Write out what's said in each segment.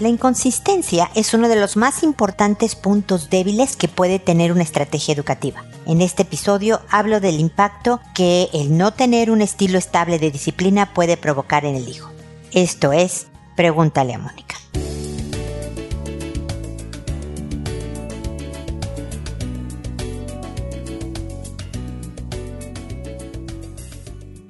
La inconsistencia es uno de los más importantes puntos débiles que puede tener una estrategia educativa. En este episodio hablo del impacto que el no tener un estilo estable de disciplina puede provocar en el hijo. Esto es, pregúntale a Mónica.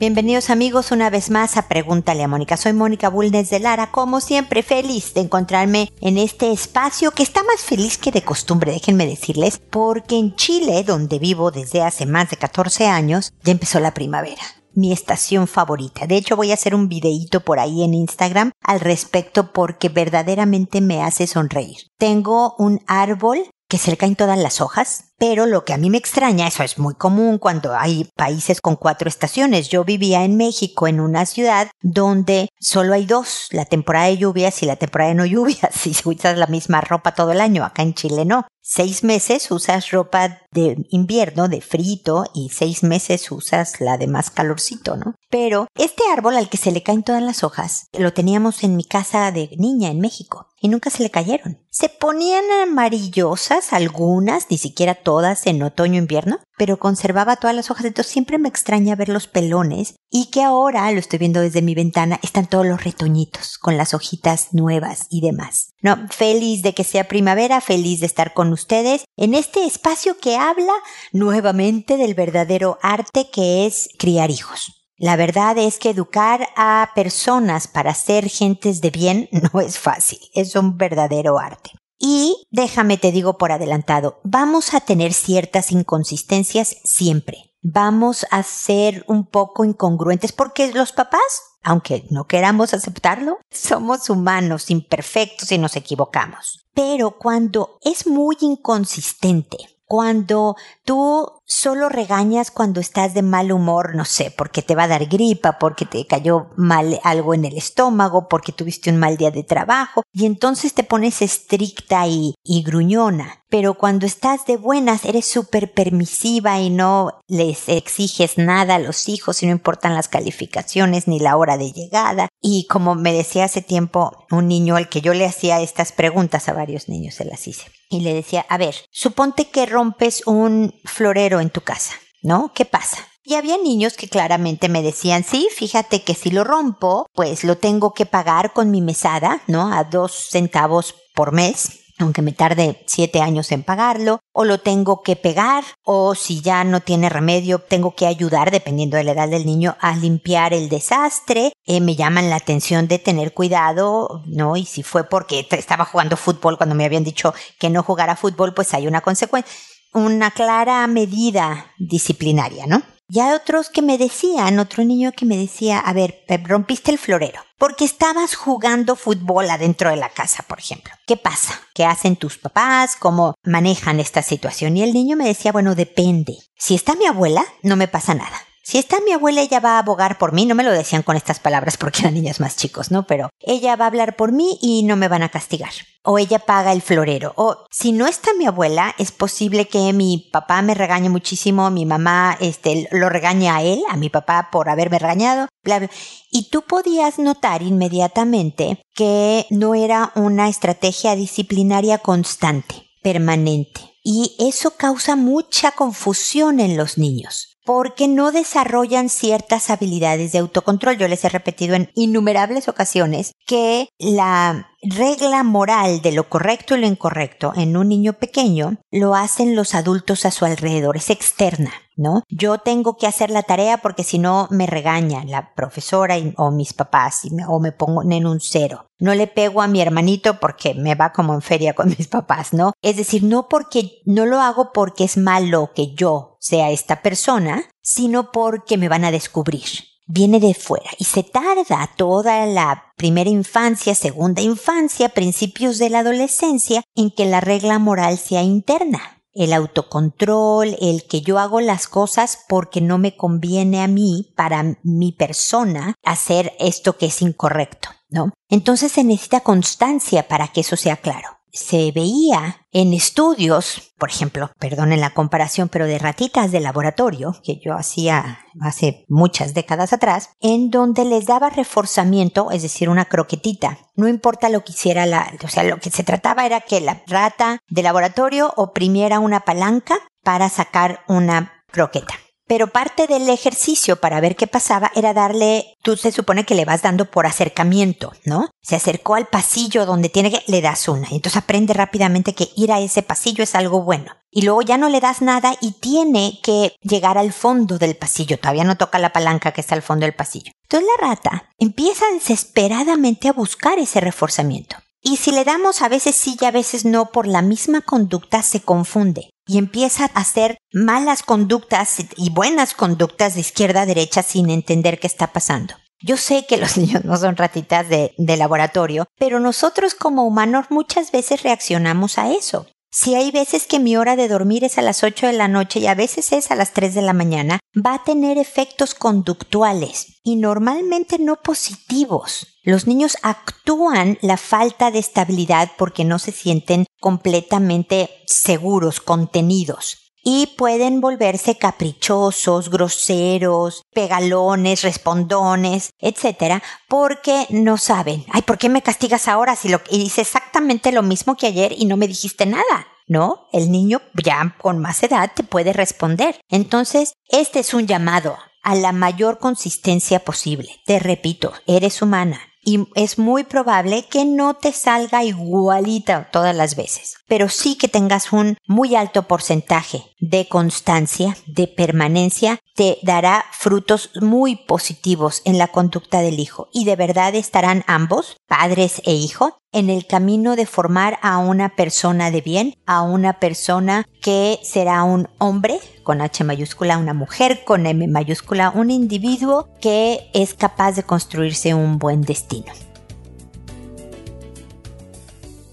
Bienvenidos amigos una vez más a Pregúntale a Mónica. Soy Mónica Bulnes de Lara, como siempre feliz de encontrarme en este espacio que está más feliz que de costumbre, déjenme decirles, porque en Chile, donde vivo desde hace más de 14 años, ya empezó la primavera mi estación favorita. De hecho, voy a hacer un videíto por ahí en Instagram al respecto porque verdaderamente me hace sonreír. Tengo un árbol que se le caen todas las hojas, pero lo que a mí me extraña, eso es muy común cuando hay países con cuatro estaciones. Yo vivía en México, en una ciudad donde solo hay dos, la temporada de lluvias y la temporada de no lluvias, si usas la misma ropa todo el año, acá en Chile no. Seis meses usas ropa de invierno, de frito, y seis meses usas la de más calorcito, ¿no? Pero este árbol al que se le caen todas las hojas, lo teníamos en mi casa de niña en México y nunca se le cayeron. Se ponían amarillosas algunas, ni siquiera todas en otoño-invierno, pero conservaba todas las hojas. Entonces siempre me extraña ver los pelones y que ahora, lo estoy viendo desde mi ventana, están todos los retoñitos con las hojitas nuevas y demás. No, feliz de que sea primavera, feliz de estar con ustedes en este espacio que habla nuevamente del verdadero arte que es criar hijos. La verdad es que educar a personas para ser gentes de bien no es fácil, es un verdadero arte. Y déjame te digo por adelantado, vamos a tener ciertas inconsistencias siempre. Vamos a ser un poco incongruentes porque los papás, aunque no queramos aceptarlo, somos humanos, imperfectos y nos equivocamos. Pero cuando es muy inconsistente, cuando tú solo regañas cuando estás de mal humor, no sé, porque te va a dar gripa, porque te cayó mal algo en el estómago, porque tuviste un mal día de trabajo, y entonces te pones estricta y, y gruñona. Pero cuando estás de buenas, eres súper permisiva y no les exiges nada a los hijos y no importan las calificaciones ni la hora de llegada. Y como me decía hace tiempo un niño al que yo le hacía estas preguntas a varios niños, se las hice. Y le decía, a ver, suponte que rompes un florero en tu casa, ¿no? ¿Qué pasa? Y había niños que claramente me decían, sí, fíjate que si lo rompo, pues lo tengo que pagar con mi mesada, ¿no? A dos centavos por mes aunque me tarde siete años en pagarlo, o lo tengo que pegar, o si ya no tiene remedio, tengo que ayudar, dependiendo de la edad del niño, a limpiar el desastre. Eh, me llaman la atención de tener cuidado, ¿no? Y si fue porque estaba jugando fútbol cuando me habían dicho que no jugara fútbol, pues hay una consecuencia una clara medida disciplinaria, ¿no? Y hay otros que me decían, otro niño que me decía, a ver, rompiste el florero, porque estabas jugando fútbol adentro de la casa, por ejemplo. ¿Qué pasa? ¿Qué hacen tus papás? ¿Cómo manejan esta situación? Y el niño me decía, bueno, depende. Si está mi abuela, no me pasa nada. Si está mi abuela, ella va a abogar por mí. No me lo decían con estas palabras porque eran niños más chicos, ¿no? Pero ella va a hablar por mí y no me van a castigar. O ella paga el florero. O si no está mi abuela, es posible que mi papá me regañe muchísimo, mi mamá este, lo regañe a él, a mi papá por haberme regañado, bla, bla. Y tú podías notar inmediatamente que no era una estrategia disciplinaria constante, permanente. Y eso causa mucha confusión en los niños porque no desarrollan ciertas habilidades de autocontrol. Yo les he repetido en innumerables ocasiones que la regla moral de lo correcto y lo incorrecto en un niño pequeño lo hacen los adultos a su alrededor, es externa. ¿No? Yo tengo que hacer la tarea porque si no me regaña la profesora o mis papás o me pongo en un cero. No le pego a mi hermanito porque me va como en feria con mis papás, ¿no? Es decir, no porque no lo hago porque es malo que yo sea esta persona, sino porque me van a descubrir viene de fuera y se tarda toda la primera infancia, segunda infancia, principios de la adolescencia en que la regla moral sea interna. El autocontrol, el que yo hago las cosas porque no me conviene a mí, para mi persona, hacer esto que es incorrecto, ¿no? Entonces se necesita constancia para que eso sea claro. Se veía en estudios, por ejemplo, perdonen la comparación, pero de ratitas de laboratorio, que yo hacía hace muchas décadas atrás, en donde les daba reforzamiento, es decir, una croquetita. No importa lo que hiciera la, o sea, lo que se trataba era que la rata de laboratorio oprimiera una palanca para sacar una croqueta. Pero parte del ejercicio para ver qué pasaba era darle, tú se supone que le vas dando por acercamiento, ¿no? Se acercó al pasillo donde tiene que, le das una. Y entonces aprende rápidamente que ir a ese pasillo es algo bueno. Y luego ya no le das nada y tiene que llegar al fondo del pasillo. Todavía no toca la palanca que está al fondo del pasillo. Entonces la rata empieza desesperadamente a buscar ese reforzamiento. Y si le damos a veces sí y a veces no por la misma conducta se confunde y empieza a hacer malas conductas y buenas conductas de izquierda a derecha sin entender qué está pasando. Yo sé que los niños no son ratitas de, laboratorio, pero nosotros como humanos muchas veces reaccionamos a eso. Si hay veces que mi hora de dormir es a las 8 de la noche y a veces es a las 3 de la mañana, va a tener efectos conductuales y normalmente no positivos. Los niños actúan la falta de estabilidad porque no se sienten completamente seguros, contenidos y pueden volverse caprichosos, groseros, pegalones, respondones, etcétera, porque no saben, ay, ¿por qué me castigas ahora si lo hice exactamente lo mismo que ayer y no me dijiste nada? ¿No? El niño ya con más edad te puede responder. Entonces, este es un llamado a la mayor consistencia posible. Te repito, eres humana, y es muy probable que no te salga igualita todas las veces, pero sí que tengas un muy alto porcentaje de constancia, de permanencia, te dará frutos muy positivos en la conducta del hijo. Y de verdad estarán ambos, padres e hijo, en el camino de formar a una persona de bien, a una persona que será un hombre con H mayúscula, una mujer con M mayúscula, un individuo que es capaz de construirse un buen destino.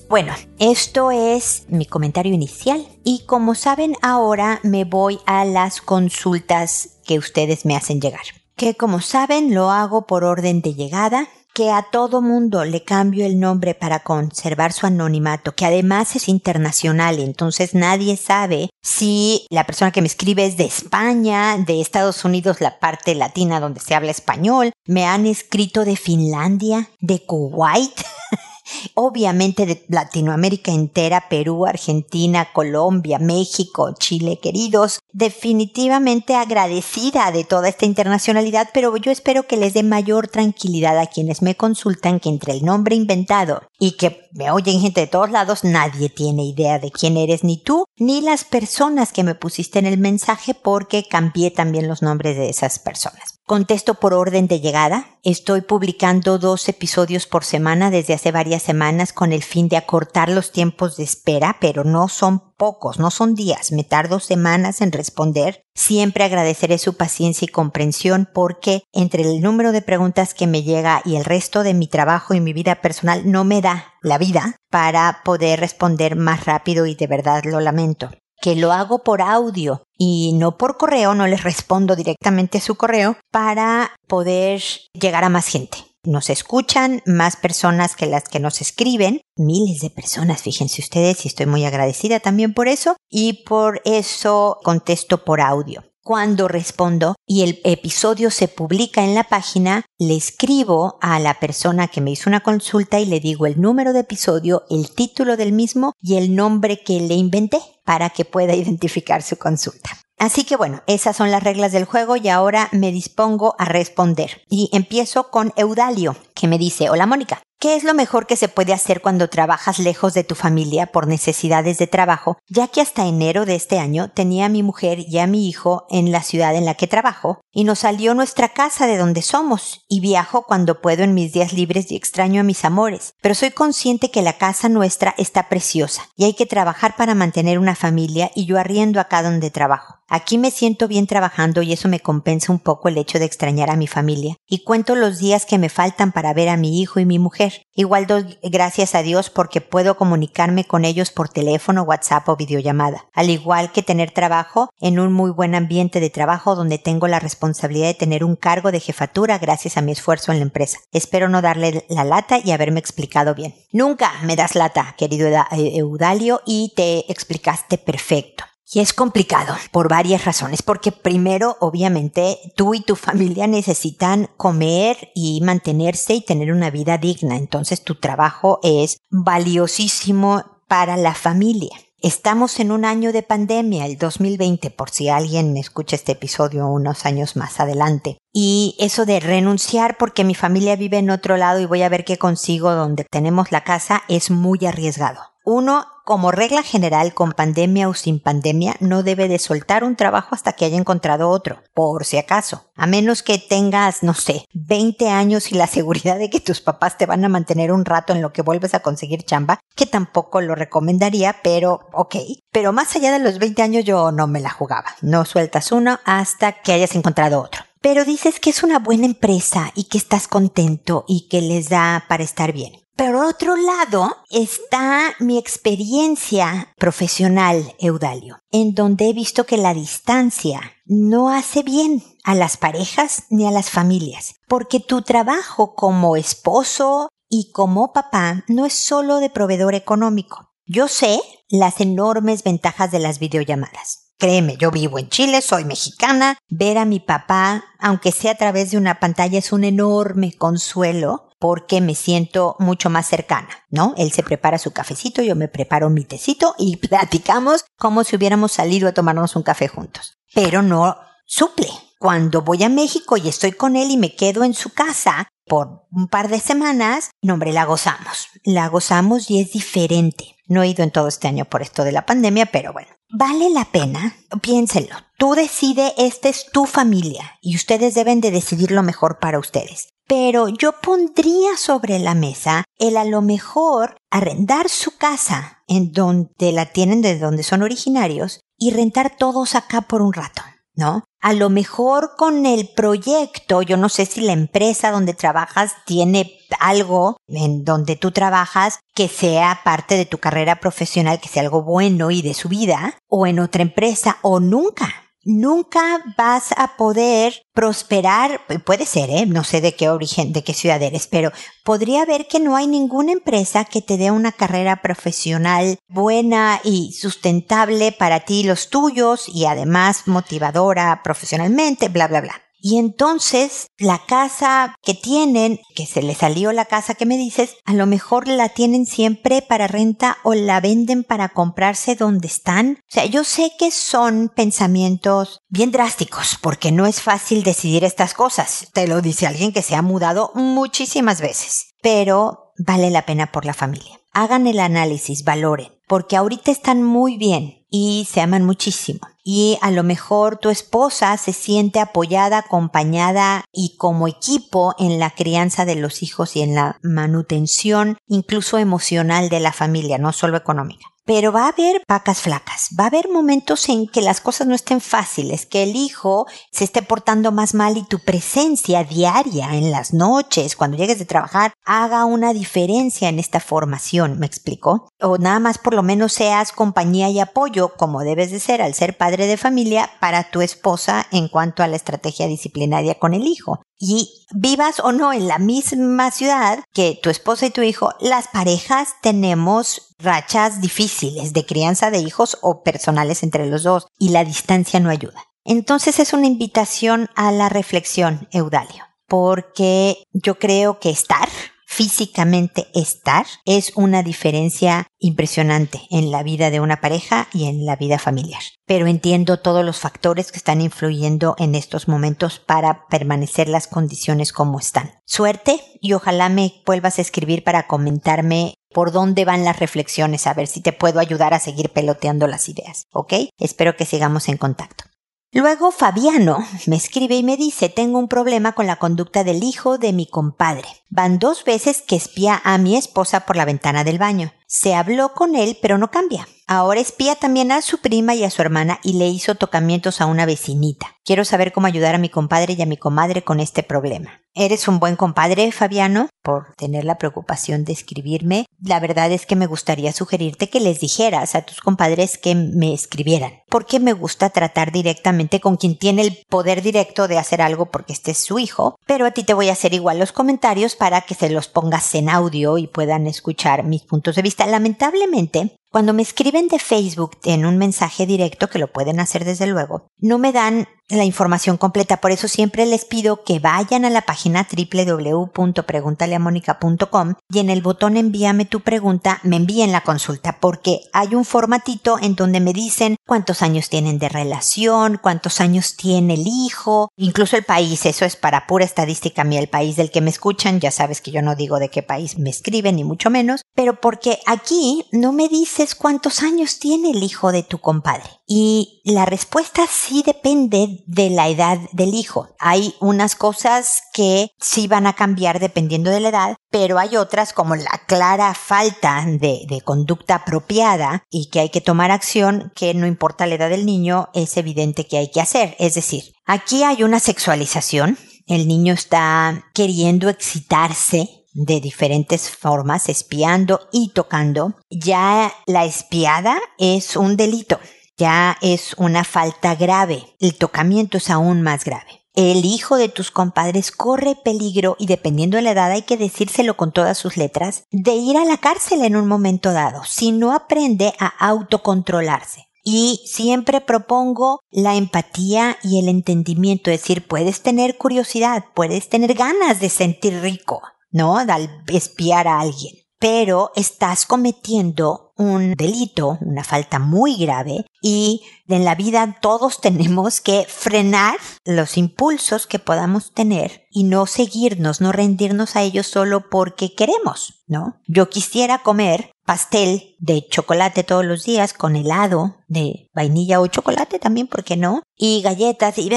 Bueno, esto es mi comentario inicial y como saben ahora me voy a las consultas que ustedes me hacen llegar. Que como saben lo hago por orden de llegada, que a todo mundo le cambio el nombre para conservar su anonimato, que además es internacional, entonces nadie sabe si la persona que me escribe es de España, de Estados Unidos, la parte latina donde se habla español, me han escrito de Finlandia, de Kuwait. obviamente de Latinoamérica entera, Perú, Argentina, Colombia, México, Chile, queridos, definitivamente agradecida de toda esta internacionalidad, pero yo espero que les dé mayor tranquilidad a quienes me consultan que entre el nombre inventado y que me oyen gente de todos lados, nadie tiene idea de quién eres ni tú, ni las personas que me pusiste en el mensaje porque cambié también los nombres de esas personas. Contesto por orden de llegada. Estoy publicando dos episodios por semana desde hace varias semanas con el fin de acortar los tiempos de espera, pero no son pocos, no son días. Me tardo semanas en responder. Siempre agradeceré su paciencia y comprensión porque entre el número de preguntas que me llega y el resto de mi trabajo y mi vida personal no me da la vida para poder responder más rápido y de verdad lo lamento que lo hago por audio y no por correo, no les respondo directamente su correo para poder llegar a más gente. Nos escuchan más personas que las que nos escriben, miles de personas, fíjense ustedes, y estoy muy agradecida también por eso, y por eso contesto por audio cuando respondo y el episodio se publica en la página, le escribo a la persona que me hizo una consulta y le digo el número de episodio, el título del mismo y el nombre que le inventé para que pueda identificar su consulta. Así que bueno, esas son las reglas del juego y ahora me dispongo a responder. Y empiezo con Eudalio, que me dice, hola Mónica, ¿qué es lo mejor que se puede hacer cuando trabajas lejos de tu familia por necesidades de trabajo? Ya que hasta enero de este año tenía a mi mujer y a mi hijo en la ciudad en la que trabajo y nos salió nuestra casa de donde somos y viajo cuando puedo en mis días libres y extraño a mis amores. Pero soy consciente que la casa nuestra está preciosa y hay que trabajar para mantener una familia y yo arriendo acá donde trabajo. Aquí me siento bien trabajando y eso me compensa un poco el hecho de extrañar a mi familia. Y cuento los días que me faltan para ver a mi hijo y mi mujer. Igual doy gracias a Dios porque puedo comunicarme con ellos por teléfono, WhatsApp o videollamada. Al igual que tener trabajo en un muy buen ambiente de trabajo donde tengo la responsabilidad de tener un cargo de jefatura gracias a mi esfuerzo en la empresa. Espero no darle la lata y haberme explicado bien. Nunca me das lata, querido Eudalio, y te explicaste perfecto. Y es complicado por varias razones, porque primero, obviamente, tú y tu familia necesitan comer y mantenerse y tener una vida digna. Entonces tu trabajo es valiosísimo para la familia. Estamos en un año de pandemia, el 2020, por si alguien escucha este episodio unos años más adelante. Y eso de renunciar porque mi familia vive en otro lado y voy a ver qué consigo donde tenemos la casa es muy arriesgado. Uno, como regla general, con pandemia o sin pandemia, no debe de soltar un trabajo hasta que haya encontrado otro, por si acaso. A menos que tengas, no sé, 20 años y la seguridad de que tus papás te van a mantener un rato en lo que vuelves a conseguir chamba, que tampoco lo recomendaría, pero ok. Pero más allá de los 20 años yo no me la jugaba. No sueltas uno hasta que hayas encontrado otro pero dices que es una buena empresa y que estás contento y que les da para estar bien. Pero otro lado está mi experiencia profesional, Eudalio, en donde he visto que la distancia no hace bien a las parejas ni a las familias, porque tu trabajo como esposo y como papá no es solo de proveedor económico. Yo sé las enormes ventajas de las videollamadas. Créeme, yo vivo en Chile, soy mexicana, ver a mi papá, aunque sea a través de una pantalla, es un enorme consuelo porque me siento mucho más cercana, ¿no? Él se prepara su cafecito, yo me preparo mi tecito y platicamos como si hubiéramos salido a tomarnos un café juntos. Pero no suple. Cuando voy a México y estoy con él y me quedo en su casa por un par de semanas, no hombre, la gozamos. La gozamos y es diferente. No he ido en todo este año por esto de la pandemia, pero bueno. ¿Vale la pena? Piénsenlo. Tú decides, esta es tu familia y ustedes deben de decidir lo mejor para ustedes pero yo pondría sobre la mesa el a lo mejor arrendar su casa en donde la tienen de donde son originarios y rentar todos acá por un rato, ¿no? A lo mejor con el proyecto, yo no sé si la empresa donde trabajas tiene algo en donde tú trabajas que sea parte de tu carrera profesional, que sea algo bueno y de su vida, o en otra empresa, o nunca nunca vas a poder prosperar, puede ser, ¿eh? no sé de qué origen, de qué ciudad eres, pero podría ver que no hay ninguna empresa que te dé una carrera profesional buena y sustentable para ti y los tuyos y además motivadora profesionalmente, bla, bla, bla. Y entonces la casa que tienen, que se les salió la casa que me dices, a lo mejor la tienen siempre para renta o la venden para comprarse donde están. O sea, yo sé que son pensamientos bien drásticos porque no es fácil decidir estas cosas. Te lo dice alguien que se ha mudado muchísimas veces. Pero vale la pena por la familia. Hagan el análisis, valoren, porque ahorita están muy bien y se aman muchísimo. Y a lo mejor tu esposa se siente apoyada, acompañada y como equipo en la crianza de los hijos y en la manutención incluso emocional de la familia, no solo económica. Pero va a haber vacas flacas, va a haber momentos en que las cosas no estén fáciles, que el hijo se esté portando más mal y tu presencia diaria en las noches, cuando llegues de trabajar, haga una diferencia en esta formación, ¿me explico? O nada más por lo menos seas compañía y apoyo, como debes de ser al ser padre de familia, para tu esposa en cuanto a la estrategia disciplinaria con el hijo y vivas o no en la misma ciudad que tu esposa y tu hijo, las parejas tenemos rachas difíciles de crianza de hijos o personales entre los dos y la distancia no ayuda. Entonces es una invitación a la reflexión, Eudalio, porque yo creo que estar físicamente estar es una diferencia impresionante en la vida de una pareja y en la vida familiar. Pero entiendo todos los factores que están influyendo en estos momentos para permanecer las condiciones como están. Suerte y ojalá me vuelvas a escribir para comentarme por dónde van las reflexiones, a ver si te puedo ayudar a seguir peloteando las ideas, ¿ok? Espero que sigamos en contacto. Luego Fabiano me escribe y me dice, tengo un problema con la conducta del hijo de mi compadre. Van dos veces que espía a mi esposa por la ventana del baño. Se habló con él, pero no cambia. Ahora espía también a su prima y a su hermana y le hizo tocamientos a una vecinita. Quiero saber cómo ayudar a mi compadre y a mi comadre con este problema. Eres un buen compadre, Fabiano, por tener la preocupación de escribirme. La verdad es que me gustaría sugerirte que les dijeras a tus compadres que me escribieran, porque me gusta tratar directamente con quien tiene el poder directo de hacer algo porque este es su hijo, pero a ti te voy a hacer igual los comentarios para que se los pongas en audio y puedan escuchar mis puntos de vista. Lamentablemente, cuando me escriben de Facebook en un mensaje directo, que lo pueden hacer desde luego, no me dan la información completa. Por eso siempre les pido que vayan a la página www.preguntaleamónica.com y en el botón envíame tu pregunta me envíen la consulta porque hay un formatito en donde me dicen cuántos años tienen de relación, cuántos años tiene el hijo, incluso el país. Eso es para pura estadística mía, el país del que me escuchan. Ya sabes que yo no digo de qué país me escriben ni mucho menos, pero porque aquí no me dices cuántos años tiene el hijo de tu compadre. Y la respuesta sí depende de la edad del hijo. Hay unas cosas que sí van a cambiar dependiendo de la edad, pero hay otras como la clara falta de, conducta apropiada y que hay que tomar acción que no importa la edad del niño, es evidente que hay que hacer. Es decir, aquí hay una sexualización. El niño está queriendo excitarse de diferentes formas, espiando y tocando. Ya la espiada es un delito ya es una falta grave. El tocamiento es aún más grave. El hijo de tus compadres corre peligro y dependiendo de la edad hay que decírselo con todas sus letras, de ir a la cárcel en un momento dado, si no aprende a autocontrolarse. Y siempre propongo la empatía y el entendimiento, es decir, puedes tener curiosidad, puedes tener ganas de sentir rico, ¿no? Al espiar a alguien, pero estás cometiendo un delito, una falta muy grave y en la vida todos tenemos que frenar los impulsos que podamos tener y no seguirnos, no rendirnos a ellos solo porque queremos, ¿no? Yo quisiera comer pastel de chocolate todos los días con helado de vainilla o chocolate también, ¿por qué no? Y galletas y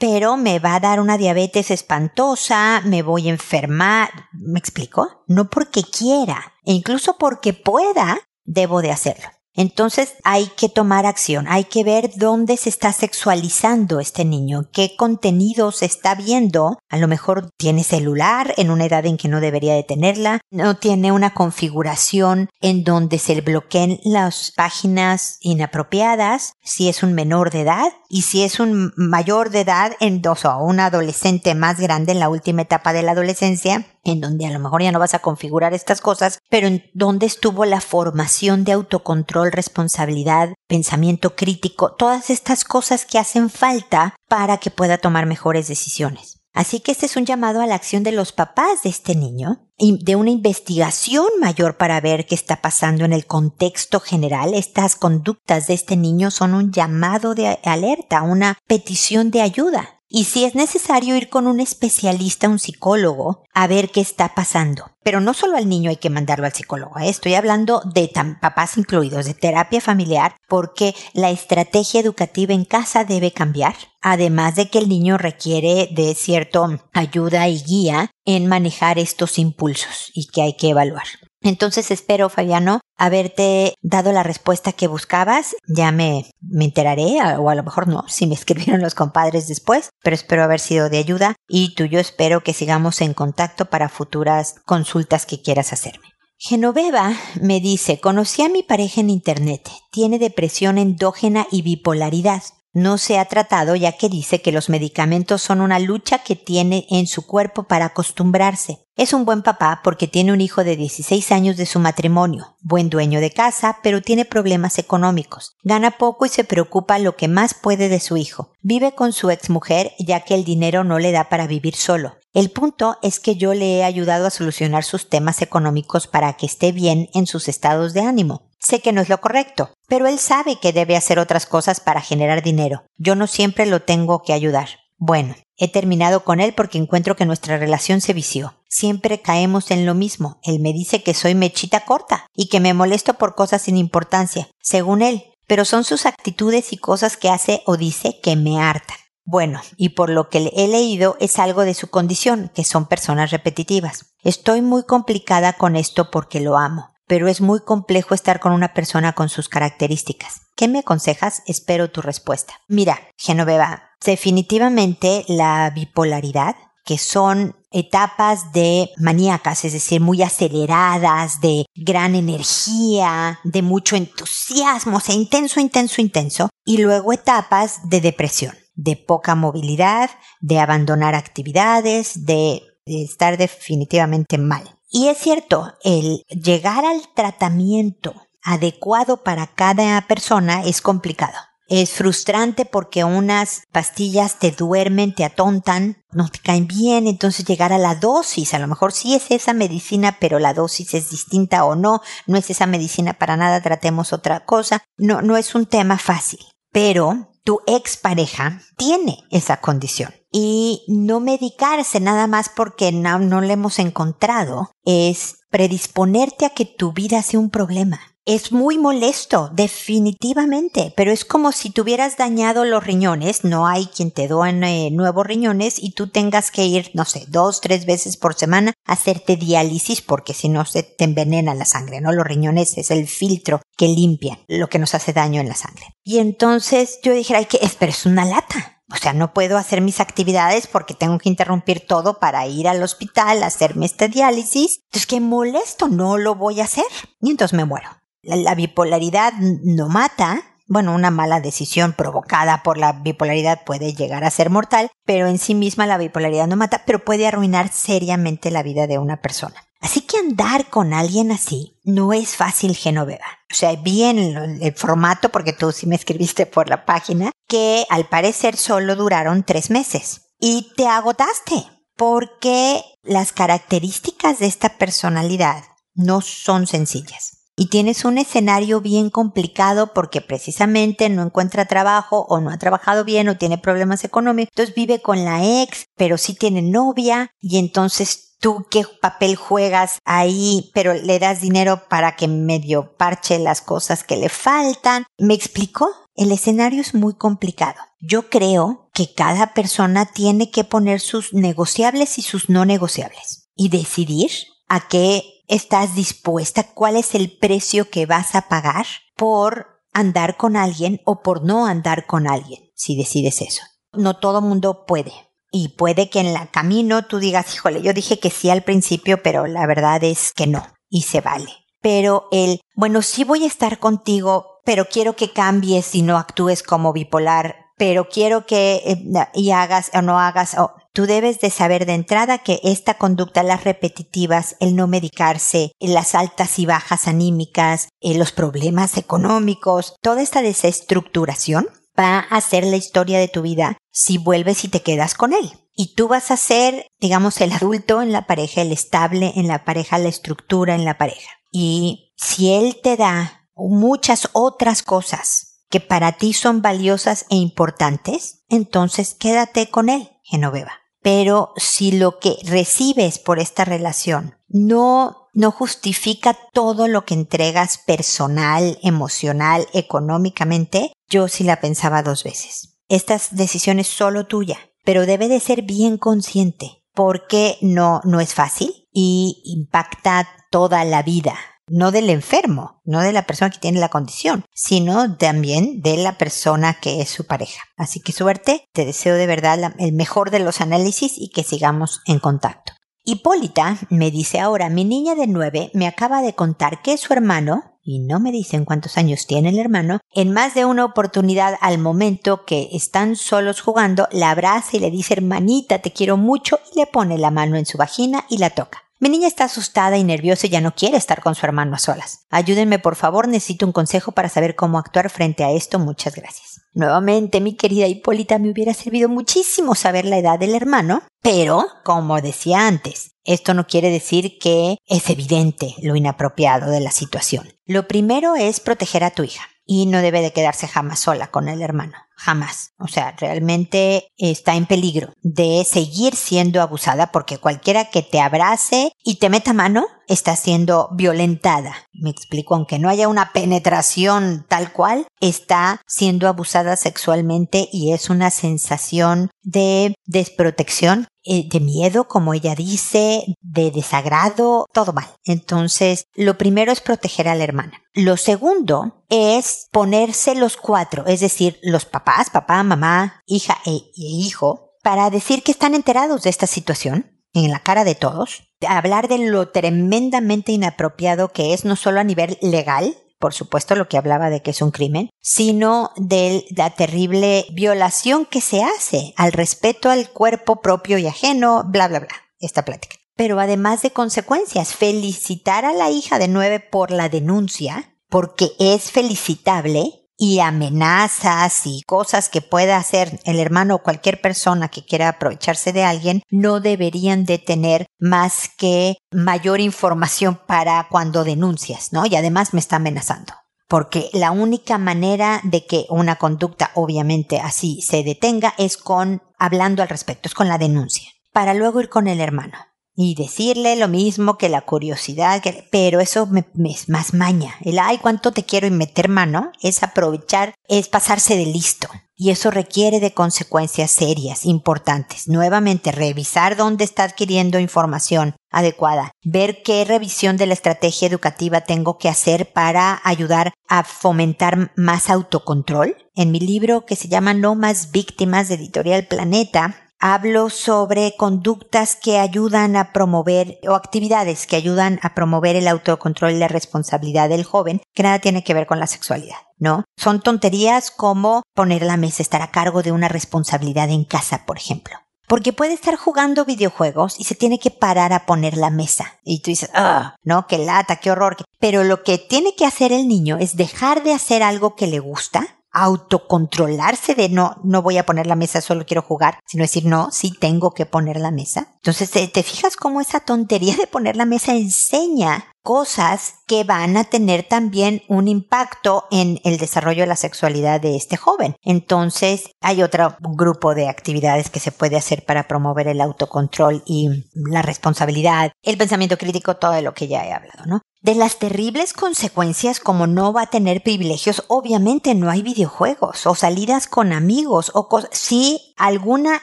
pero me va a dar una diabetes espantosa, me voy a enfermar, ¿me explico? No porque quiera, e incluso porque pueda, debo de hacerlo. Entonces hay que tomar acción, hay que ver dónde se está sexualizando este niño, qué contenido se está viendo. A lo mejor tiene celular en una edad en que no debería de tenerla, no tiene una configuración en donde se bloqueen las páginas inapropiadas, si es un menor de edad, y si es un mayor de edad en dos o un adolescente más grande en la última etapa de la adolescencia, en donde a lo mejor ya no vas a configurar estas cosas, pero en donde estuvo la formación de autocontrol, responsabilidad, pensamiento crítico, todas estas cosas que hacen falta para que pueda tomar mejores decisiones. Así que este es un llamado a la acción de los papás de este niño y de una investigación mayor para ver qué está pasando en el contexto general. Estas conductas de este niño son un llamado de alerta, una petición de ayuda y si es necesario ir con un especialista, un psicólogo, a ver qué está pasando. Pero no solo al niño hay que mandarlo al psicólogo, ¿eh? estoy hablando de papás incluidos, de terapia familiar, porque la estrategia educativa en casa debe cambiar, además de que el niño requiere de cierta ayuda y guía en manejar estos impulsos y que hay que evaluar. Entonces espero, Fabiano, haberte dado la respuesta que buscabas. Ya me, me enteraré, o a lo mejor no, si me escribieron los compadres después, pero espero haber sido de ayuda y tú yo espero que sigamos en contacto para futuras consultas que quieras hacerme. Genoveva me dice, conocí a mi pareja en Internet, tiene depresión endógena y bipolaridad no se ha tratado ya que dice que los medicamentos son una lucha que tiene en su cuerpo para acostumbrarse. Es un buen papá porque tiene un hijo de 16 años de su matrimonio, buen dueño de casa, pero tiene problemas económicos. Gana poco y se preocupa lo que más puede de su hijo. Vive con su exmujer ya que el dinero no le da para vivir solo. El punto es que yo le he ayudado a solucionar sus temas económicos para que esté bien en sus estados de ánimo. Sé que no es lo correcto, pero él sabe que debe hacer otras cosas para generar dinero. Yo no siempre lo tengo que ayudar. Bueno, he terminado con él porque encuentro que nuestra relación se vició. Siempre caemos en lo mismo. Él me dice que soy mechita corta y que me molesto por cosas sin importancia. Según él, pero son sus actitudes y cosas que hace o dice que me hartan. Bueno, y por lo que he leído es algo de su condición, que son personas repetitivas. Estoy muy complicada con esto porque lo amo, pero es muy complejo estar con una persona con sus características. ¿Qué me aconsejas? Espero tu respuesta. Mira, Genoveva, definitivamente la bipolaridad, que son etapas de maníacas, es decir, muy aceleradas, de gran energía, de mucho entusiasmo, o sea, intenso, intenso, intenso, y luego etapas de depresión de poca movilidad, de abandonar actividades, de, estar definitivamente mal. Y es cierto, el llegar al tratamiento adecuado para cada persona es complicado. Es frustrante porque unas pastillas te duermen, te atontan, no te caen bien, entonces llegar a la dosis, a lo mejor sí es esa medicina, pero la dosis es distinta o no, no es esa medicina para nada, tratemos otra cosa. No, no es un tema fácil, pero tu expareja tiene esa condición. Y no medicarse nada más porque no, no le hemos encontrado es predisponerte a que tu vida sea un problema es muy molesto, definitivamente, pero es como si tuvieras dañado los riñones, no hay quien te done nuevos riñones y tú tengas que ir, no sé, dos, tres veces por semana a hacerte diálisis porque si no se te envenena la sangre, ¿no? Los riñones es el filtro que limpia lo que nos hace daño en la sangre. Y entonces yo dije, ay, que, pero es una lata. O sea, no puedo hacer mis actividades porque tengo que interrumpir todo para ir al hospital hacerme este diálisis. Entonces, qué molesto, no lo voy a hacer. Y entonces me muero. La, bipolaridad no mata, bueno, una mala decisión provocada por la bipolaridad puede llegar a ser mortal, pero en sí misma la bipolaridad no mata, pero puede arruinar seriamente la vida de una persona. Así que andar con alguien así no es fácil, Genoveva. O sea, vi en el formato, porque tú sí me escribiste por la página, que al parecer solo duraron tres meses. Y te agotaste, porque las características de esta personalidad no son sencillas y tienes un escenario bien complicado porque precisamente no encuentra trabajo o no ha trabajado bien o tiene problemas económicos, entonces vive con la ex, pero sí tiene novia y entonces tú qué papel juegas ahí, pero le das dinero para que medio parche las cosas que le faltan. ¿Me explicó? El escenario es muy complicado. Yo creo que cada persona tiene que poner sus negociables y sus no negociables y decidir a qué estás dispuesta, cuál es el precio que vas a pagar por andar con alguien o por no andar con alguien, si decides eso. No todo mundo puede. Y puede que en el camino tú digas, híjole, yo dije que sí al principio, pero la verdad es que no, y se vale. Pero el, bueno, sí voy a estar contigo, pero quiero que cambies y no actúes como bipolar, pero quiero que eh, y hagas o no hagas, Tú debes de saber de entrada que esta conducta, las repetitivas, el no medicarse, las altas y bajas anímicas, eh, los problemas económicos, toda esta desestructuración va a ser la historia de tu vida si vuelves y te quedas con él. Y tú vas a ser, digamos, el adulto en la pareja, el estable en la pareja, la estructura en la pareja. Y si él te da muchas otras cosas que para ti son valiosas e importantes, entonces quédate con él, Genoveva. Pero si lo que recibes por esta relación no, no justifica todo lo que entregas personal, emocional, económicamente, yo sí la pensaba dos veces. Esta decisión es solo tuya, pero debe de ser bien consciente porque no, no es fácil y impacta toda la vida no del enfermo, no de la persona que tiene la condición, sino también de la persona que es su pareja. Así que suerte, te deseo de verdad el mejor de los análisis y que sigamos en contacto. Hipólita me dice ahora, mi niña de nueve me acaba de contar que su hermano, y no me dicen cuántos años tiene el hermano, en más de una oportunidad al momento que están solos jugando, la abraza y le dice hermanita, te quiero mucho, y le pone la mano en su vagina y la toca. Mi niña está asustada y nerviosa y ya no quiere estar con su hermano a solas. Ayúdenme, por favor, necesito un consejo para saber cómo actuar frente a esto. Muchas gracias. Nuevamente, mi querida Hipólita, me hubiera servido muchísimo saber la edad del hermano, pero, como decía antes, esto no quiere decir que es evidente lo inapropiado de la situación. Lo primero es proteger a tu hija y no debe de quedarse jamás sola con el hermano. Jamás. O sea, realmente está en peligro de seguir siendo abusada porque cualquiera que te abrace y te meta mano está siendo violentada. Me explico, aunque no haya una penetración tal cual, está siendo abusada sexualmente y es una sensación de desprotección eh, de miedo, como ella dice, de desagrado, todo mal. Entonces, lo primero es proteger a la hermana. Lo segundo es ponerse los cuatro, es decir, los papás, papá, mamá, hija e, e hijo, para decir que están enterados de esta situación en la cara de todos, hablar de lo tremendamente inapropiado que es no solo a nivel legal, por supuesto lo que hablaba de que es un crimen, sino de la terrible violación que se hace al respeto al cuerpo propio y ajeno, bla, bla, bla, esta plática. Pero además de consecuencias, felicitar a la hija de nueve por la denuncia, porque es felicitable, y amenazas y cosas que pueda hacer el hermano o cualquier persona que quiera aprovecharse de alguien no deberían de tener más que mayor información para cuando denuncias, ¿no? Y además me está amenazando. Porque la única manera de que una conducta obviamente así se detenga es con hablando al respecto, es con la denuncia, para luego ir con el hermano y decirle lo mismo que la curiosidad, pero eso me, es más maña. El ay, cuánto te quiero y meter mano es aprovechar, es pasarse de listo. Y eso requiere de consecuencias serias, importantes. Nuevamente, revisar dónde está adquiriendo información adecuada, ver qué revisión de la estrategia educativa tengo que hacer para ayudar a fomentar más autocontrol. En mi libro que se llama No más víctimas de Editorial Planeta, hablo sobre conductas que ayudan a promover o actividades que ayudan a promover el autocontrol y la responsabilidad del joven, que nada tiene que ver con la sexualidad, ¿no? Son tonterías como poner la mesa, estar a cargo de una responsabilidad en casa, por ejemplo. Porque puede estar jugando videojuegos y se tiene que parar a poner la mesa. Y tú dices, ah, no, qué lata, qué horror. Pero lo que tiene que hacer el niño es dejar de hacer algo que le gusta autocontrolarse de no, no voy a poner la mesa, solo quiero jugar, sino decir, no, sí tengo que poner la mesa. Entonces, ¿te, fijas cómo esa tontería de poner la mesa enseña cosas que van a tener también un impacto en el desarrollo de la sexualidad de este joven. Entonces, hay otro grupo de actividades que se puede hacer para promover el autocontrol y la responsabilidad, el pensamiento crítico, todo lo que ya he hablado, ¿no? De las terribles consecuencias como no va a tener privilegios, obviamente no hay videojuegos o salidas con amigos o sí alguna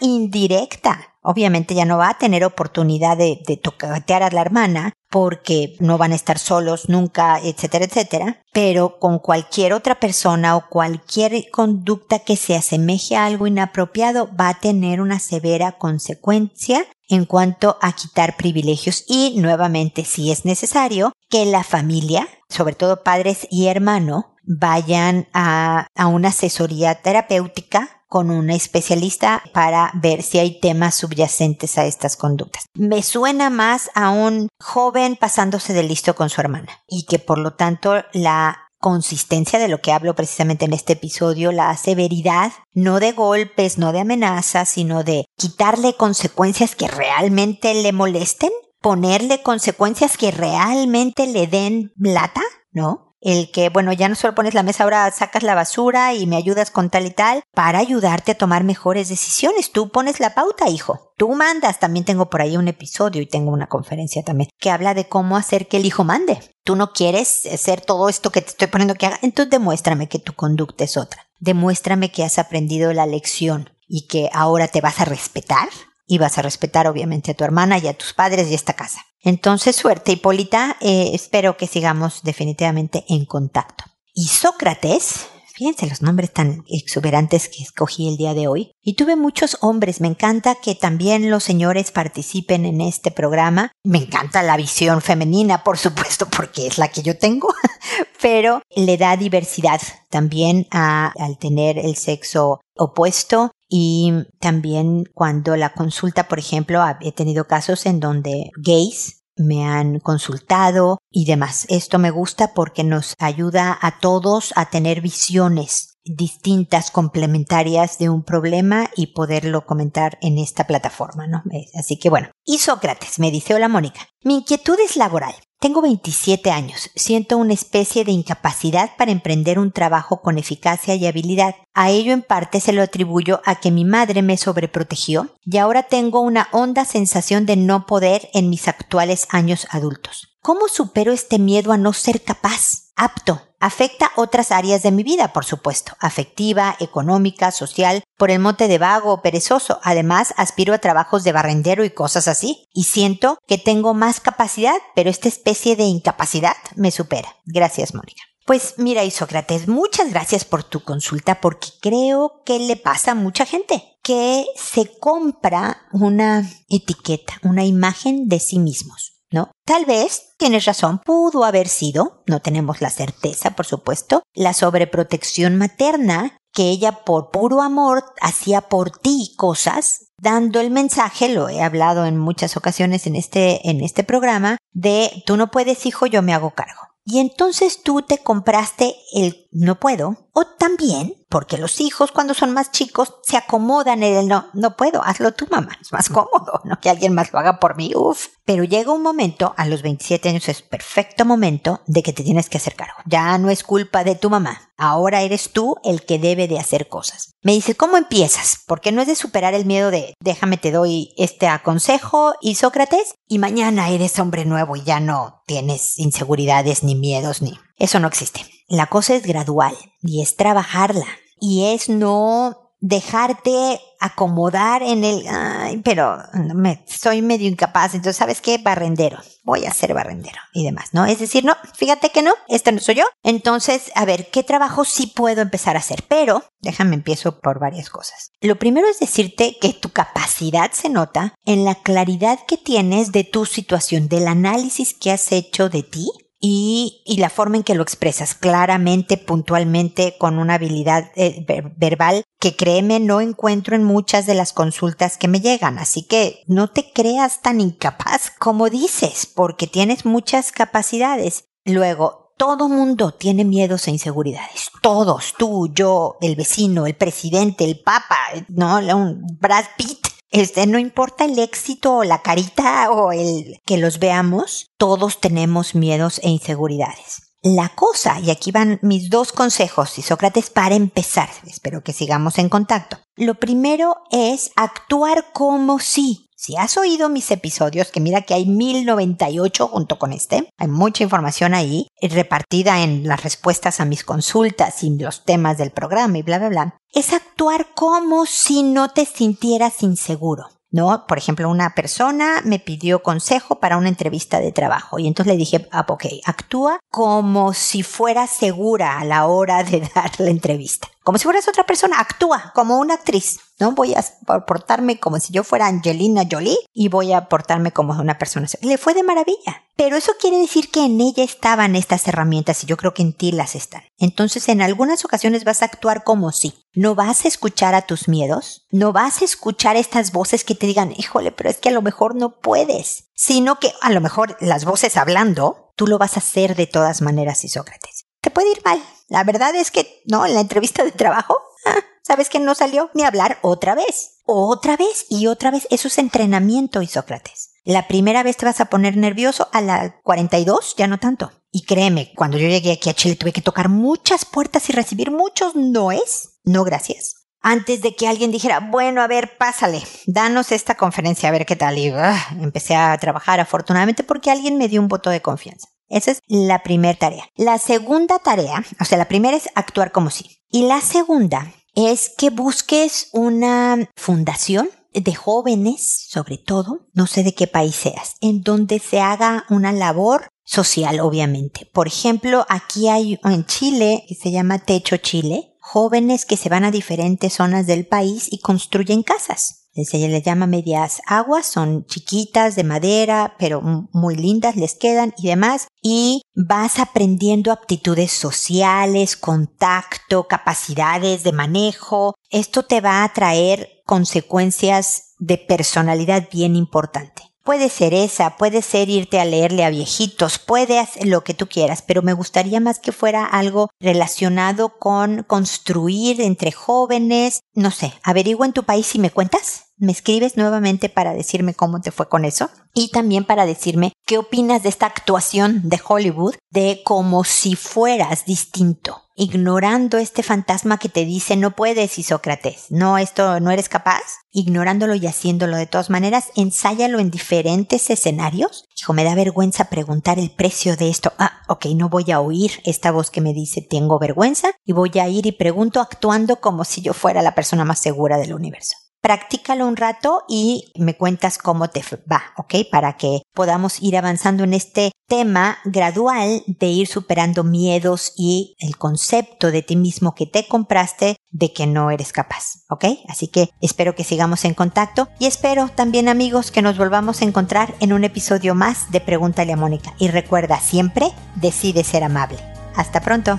indirecta Obviamente ya no va a tener oportunidad de, de tocatear a la hermana porque no van a estar solos nunca, etcétera, etcétera. Pero con cualquier otra persona o cualquier conducta que se asemeje a algo inapropiado va a tener una severa consecuencia en cuanto a quitar privilegios y nuevamente si es necesario que la familia, sobre todo padres y hermano, vayan a, a una asesoría terapéutica con una especialista para ver si hay temas subyacentes a estas conductas. Me suena más a un joven pasándose de listo con su hermana y que por lo tanto la consistencia de lo que hablo precisamente en este episodio, la severidad, no de golpes, no de amenazas, sino de quitarle consecuencias que realmente le molesten, ponerle consecuencias que realmente le den lata, ¿no? El que, bueno, ya no solo pones la mesa, ahora sacas la basura y me ayudas con tal y tal, para ayudarte a tomar mejores decisiones. Tú pones la pauta, hijo. Tú mandas. También tengo por ahí un episodio y tengo una conferencia también que habla de cómo hacer que el hijo mande. Tú no quieres hacer todo esto que te estoy poniendo que haga, entonces demuéstrame que tu conducta es otra. Demuéstrame que has aprendido la lección y que ahora te vas a respetar y vas a respetar obviamente a tu hermana y a tus padres y a esta casa. Entonces, suerte, Hipólita. Eh, espero que sigamos definitivamente en contacto. Y Sócrates, fíjense los nombres tan exuberantes que escogí el día de hoy. Y tuve muchos hombres. Me encanta que también los señores participen en este programa. Me encanta la visión femenina, por supuesto, porque es la que yo tengo. Pero le da diversidad también al tener el sexo opuesto y también cuando la consulta, por ejemplo, he tenido casos en donde gays me han consultado y demás. Esto me gusta porque nos ayuda a todos a tener visiones distintas, complementarias de un problema y poderlo comentar en esta plataforma, ¿no? Así que bueno. Y Sócrates me dice, hola Mónica, mi inquietud es laboral. Tengo 27 años. Siento una especie de incapacidad para emprender un trabajo con eficacia y habilidad. A ello en parte se lo atribuyo a que mi madre me sobreprotegió y ahora tengo una honda sensación de no poder en mis actuales años adultos. ¿Cómo supero este miedo a no ser capaz, apto? Afecta otras áreas de mi vida, por supuesto, afectiva, económica, social, por el monte de vago o perezoso. Además, aspiro a trabajos de barrendero y cosas así. Y siento que tengo más capacidad, pero esta especie de incapacidad me supera. Gracias, Mónica. Pues mira, Isócrates, muchas gracias por tu consulta porque creo que le pasa a mucha gente que se compra una etiqueta, una imagen de sí mismos. ¿No? Tal vez, tienes razón, pudo haber sido, no tenemos la certeza, por supuesto, la sobreprotección materna que ella por puro amor hacía por ti cosas, dando el mensaje, lo he hablado en muchas ocasiones en este, en este programa, de tú no puedes hijo, yo me hago cargo. Y entonces tú te compraste el no puedo, o también porque los hijos cuando son más chicos se acomodan en el no, no puedo, hazlo tú mamá, es más cómodo, no que alguien más lo haga por mí, uff. Pero llega un momento, a los 27 años es perfecto momento de que te tienes que hacer cargo. Ya no es culpa de tu mamá, ahora eres tú el que debe de hacer cosas. Me dice, ¿cómo empiezas? Porque no es de superar el miedo de déjame te doy este aconsejo y Sócrates y mañana eres hombre nuevo y ya no tienes inseguridades ni miedos ni... Eso no existe. La cosa es gradual y es trabajarla y es no dejarte acomodar en el, ay, pero me, soy medio incapaz, entonces, ¿sabes qué? Barrendero, voy a ser barrendero y demás, ¿no? Es decir, no, fíjate que no, este no soy yo. Entonces, a ver, ¿qué trabajo sí puedo empezar a hacer? Pero, déjame empiezo por varias cosas. Lo primero es decirte que tu capacidad se nota en la claridad que tienes de tu situación, del análisis que has hecho de ti y, y, la forma en que lo expresas claramente, puntualmente, con una habilidad eh, verbal que créeme no encuentro en muchas de las consultas que me llegan. Así que no te creas tan incapaz como dices, porque tienes muchas capacidades. Luego, todo mundo tiene miedos e inseguridades. Todos, tú, yo, el vecino, el presidente, el papa, no, un Brad Pitt este, no importa el éxito o la carita o el que los veamos, todos tenemos miedos e inseguridades. La cosa, y aquí van mis dos consejos, y Sócrates, para empezar, espero que sigamos en contacto. Lo primero es actuar como si si has oído mis episodios, que mira que hay 1098 junto con este, hay mucha información ahí, repartida en las respuestas a mis consultas y los temas del programa y bla, bla, bla, es actuar como si no te sintieras inseguro. ¿no? Por ejemplo, una persona me pidió consejo para una entrevista de trabajo y entonces le dije, ah, ok, actúa como si fuera segura a la hora de dar la entrevista. Como si fueras otra persona, actúa como una actriz. No voy a portarme como si yo fuera Angelina Jolie y voy a portarme como una persona. Le fue de maravilla. Pero eso quiere decir que en ella estaban estas herramientas y yo creo que en ti las están. Entonces en algunas ocasiones vas a actuar como si. No vas a escuchar a tus miedos, no vas a escuchar estas voces que te digan, híjole, pero es que a lo mejor no puedes, sino que a lo mejor las voces hablando, tú lo vas a hacer de todas maneras, Isócrates. Puede ir mal. La verdad es que, no, en la entrevista de trabajo, ¿sabes que no salió? Ni hablar otra vez. Otra vez y otra vez. Eso es entrenamiento, Isócrates. La primera vez te vas a poner nervioso, a la 42 ya no tanto. Y créeme, cuando yo llegué aquí a Chile tuve que tocar muchas puertas y recibir muchos noes. No gracias. Antes de que alguien dijera, bueno, a ver, pásale, danos esta conferencia, a ver qué tal. Y ah, empecé a trabajar afortunadamente porque alguien me dio un voto de confianza. Esa es la primera tarea. La segunda tarea, o sea, la primera es actuar como sí. Y la segunda es que busques una fundación de jóvenes, sobre todo, no sé de qué país seas, en donde se haga una labor social, obviamente. Por ejemplo, aquí hay en Chile, que se llama Techo Chile, jóvenes que se van a diferentes zonas del país y construyen casas. Se les llama medias aguas, son chiquitas de madera, pero muy lindas les quedan y demás. Y vas aprendiendo aptitudes sociales, contacto, capacidades de manejo. Esto te va a traer consecuencias de personalidad bien importante. Puede ser esa, puede ser irte a leerle a viejitos, puede hacer lo que tú quieras, pero me gustaría más que fuera algo relacionado con construir entre jóvenes. No sé, averigua en tu país si me cuentas me escribes nuevamente para decirme cómo te fue con eso y también para decirme qué opinas de esta actuación de Hollywood de como si fueras distinto, ignorando este fantasma que te dice no puedes, Isócrates, no, esto no eres capaz, ignorándolo y haciéndolo de todas maneras, ensáyalo en diferentes escenarios. Hijo, me da vergüenza preguntar el precio de esto. Ah, ok, no voy a oír esta voz que me dice tengo vergüenza y voy a ir y pregunto actuando como si yo fuera la persona más segura del universo. Practícalo un rato y me cuentas cómo te va, ¿ok? Para que podamos ir avanzando en este tema gradual de ir superando miedos y el concepto de ti mismo que te compraste de que no eres capaz, ¿ok? Así que espero que sigamos en contacto y espero también amigos que nos volvamos a encontrar en un episodio más de Pregúntale a Mónica. Y recuerda, siempre decide ser amable. Hasta pronto.